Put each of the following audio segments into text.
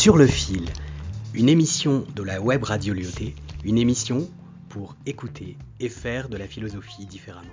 Sur le fil, une émission de la web radio Lyoté, une émission pour écouter et faire de la philosophie différemment.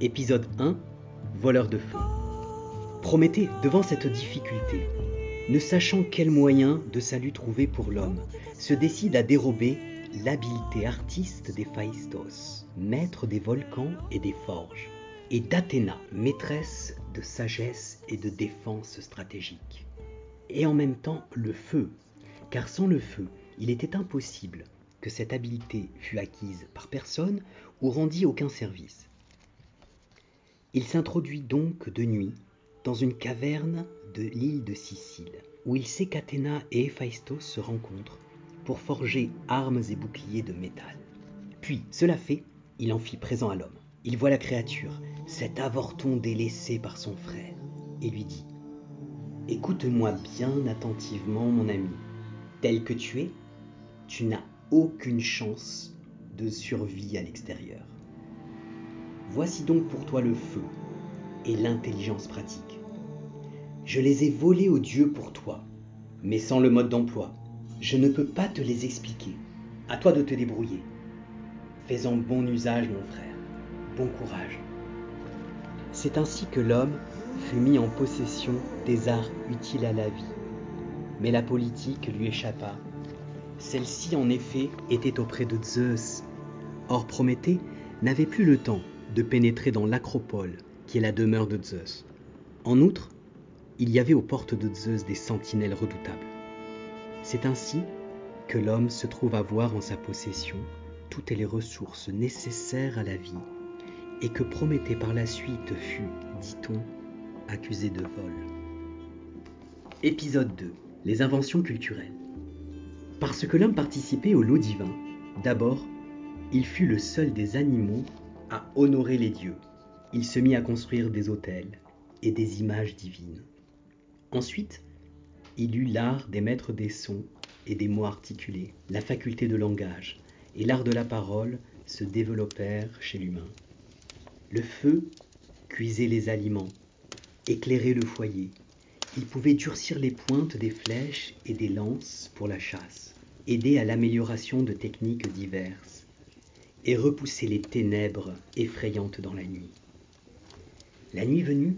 Épisode 1, voleur de feu. Prométhée, devant cette difficulté, ne sachant quel moyen de salut trouver pour l'homme, se décide à dérober l'habileté artiste d'Héphaïstos, maître des volcans et des forges, et d'Athéna, maîtresse de sagesse et de défense stratégique. Et en même temps le feu, car sans le feu, il était impossible que cette habileté fût acquise par personne ou rendit aucun service. Il s'introduit donc de nuit dans une caverne de l'île de Sicile, où il sait qu'Athéna et Héphaïstos se rencontrent pour forger armes et boucliers de métal. Puis, cela fait, il en fit présent à l'homme. Il voit la créature, cet avorton délaissé par son frère, et lui dit Écoute-moi bien attentivement, mon ami. Tel que tu es, tu n'as aucune chance de survie à l'extérieur. Voici donc pour toi le feu et l'intelligence pratique. Je les ai volés aux dieux pour toi, mais sans le mode d'emploi. Je ne peux pas te les expliquer. À toi de te débrouiller. Fais-en bon usage, mon frère. Bon courage. C'est ainsi que l'homme fut mis en possession des arts utiles à la vie. Mais la politique lui échappa. Celle-ci, en effet, était auprès de Zeus. Or, Prométhée n'avait plus le temps de pénétrer dans l'acropole, qui est la demeure de Zeus. En outre, il y avait aux portes de Zeus des sentinelles redoutables. C'est ainsi que l'homme se trouve avoir en sa possession toutes les ressources nécessaires à la vie, et que Prométhée par la suite fut, dit-on, accusé de vol. Épisode 2. Les inventions culturelles. Parce que l'homme participait au lot divin, d'abord, il fut le seul des animaux à honorer les dieux. Il se mit à construire des autels et des images divines. Ensuite, il eut l'art des maîtres des sons et des mots articulés, la faculté de langage et l'art de la parole se développèrent chez l'humain. Le feu cuisait les aliments, éclairait le foyer. Il pouvait durcir les pointes des flèches et des lances pour la chasse, aider à l'amélioration de techniques diverses et repousser les ténèbres effrayantes dans la nuit. La nuit venue,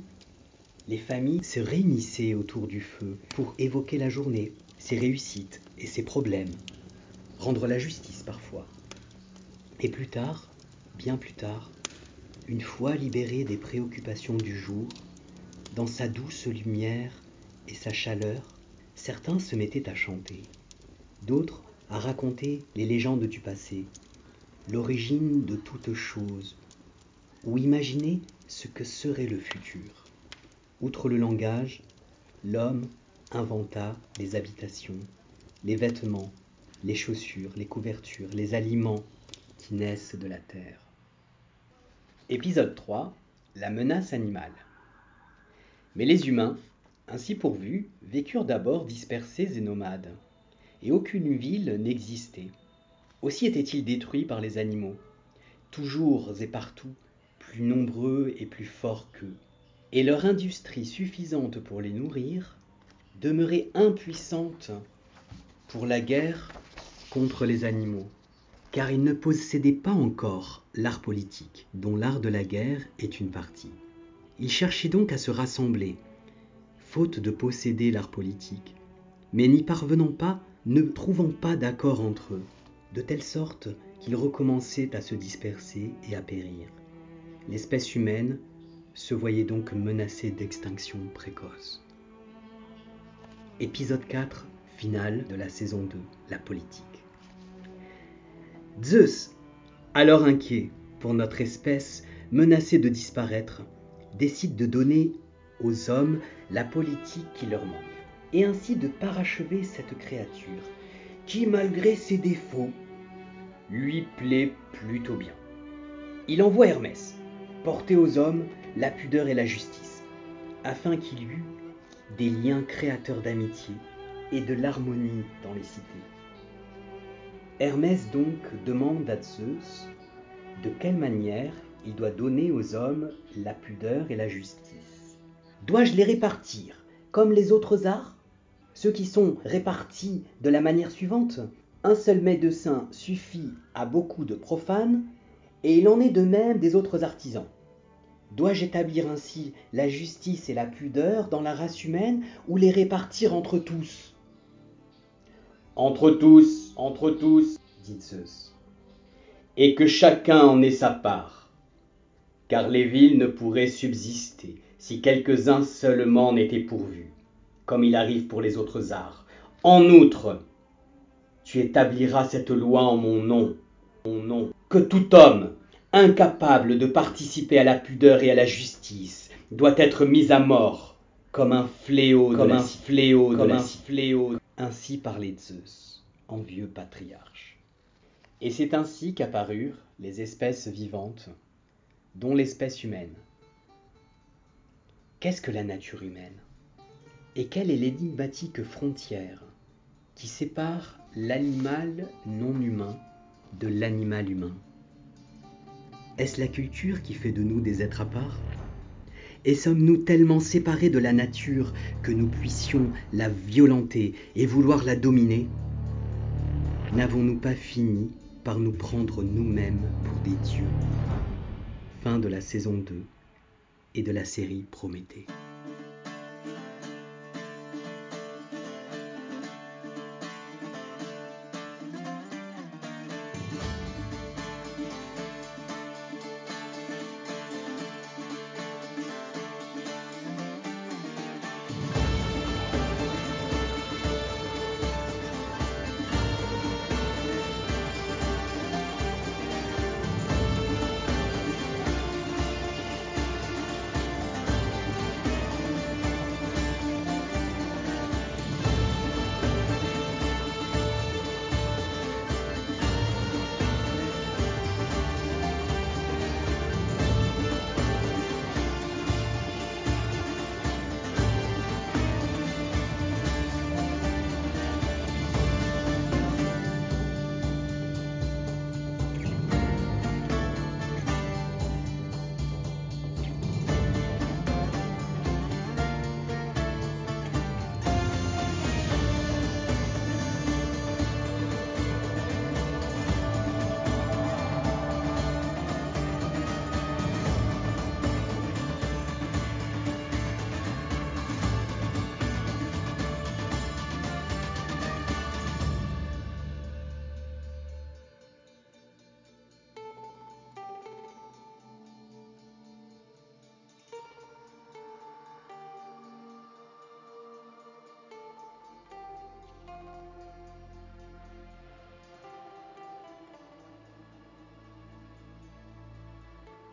les familles se réunissaient autour du feu pour évoquer la journée, ses réussites et ses problèmes, rendre la justice parfois. Et plus tard, bien plus tard, une fois libérés des préoccupations du jour, dans sa douce lumière et sa chaleur, certains se mettaient à chanter, d'autres à raconter les légendes du passé, l'origine de toute chose, ou imaginer ce que serait le futur. Outre le langage, l'homme inventa les habitations, les vêtements, les chaussures, les couvertures, les aliments qui naissent de la terre. Épisode 3. La menace animale. Mais les humains, ainsi pourvus, vécurent d'abord dispersés et nomades, et aucune ville n'existait. Aussi étaient-ils détruits par les animaux, toujours et partout plus nombreux et plus forts qu'eux, et leur industrie suffisante pour les nourrir demeurait impuissante pour la guerre contre les animaux, car ils ne possédaient pas encore l'art politique, dont l'art de la guerre est une partie. Ils cherchaient donc à se rassembler, faute de posséder l'art politique, mais n'y parvenant pas, ne trouvant pas d'accord entre eux, de telle sorte qu'ils recommençaient à se disperser et à périr. L'espèce humaine se voyait donc menacée d'extinction précoce. Épisode 4, finale de la saison 2, la politique. Zeus, alors inquiet pour notre espèce menacée de disparaître, décide de donner aux hommes la politique qui leur manque, et ainsi de parachever cette créature, qui malgré ses défauts, lui plaît plutôt bien. Il envoie Hermès porter aux hommes la pudeur et la justice, afin qu'il eût des liens créateurs d'amitié et de l'harmonie dans les cités. Hermès donc demande à Zeus de quelle manière il doit donner aux hommes la pudeur et la justice. Dois-je les répartir comme les autres arts Ceux qui sont répartis de la manière suivante? Un seul médecin suffit à beaucoup de profanes, et il en est de même des autres artisans. Dois-je établir ainsi la justice et la pudeur dans la race humaine ou les répartir entre tous? Entre tous, entre tous, dit Zeus, et que chacun en ait sa part, car les villes ne pourraient subsister si quelques-uns seulement n'étaient pourvus, comme il arrive pour les autres arts. En outre, tu établiras cette loi en mon nom, mon nom, que tout homme, incapable de participer à la pudeur et à la justice, doit être mis à mort, comme un fléau, Comme de un fléau, comme un fléau. Ainsi parlait Zeus, en vieux patriarche. Et c'est ainsi qu'apparurent les espèces vivantes, dont l'espèce humaine. Qu'est-ce que la nature humaine? Et quelle est l'énigmatique frontière qui sépare l'animal non humain de l'animal humain. Est-ce la culture qui fait de nous des êtres à part? Et sommes-nous tellement séparés de la nature que nous puissions la violenter et vouloir la dominer? N'avons-nous pas fini par nous prendre nous-mêmes pour des dieux? Fin de la saison 2 et de la série Prométhée.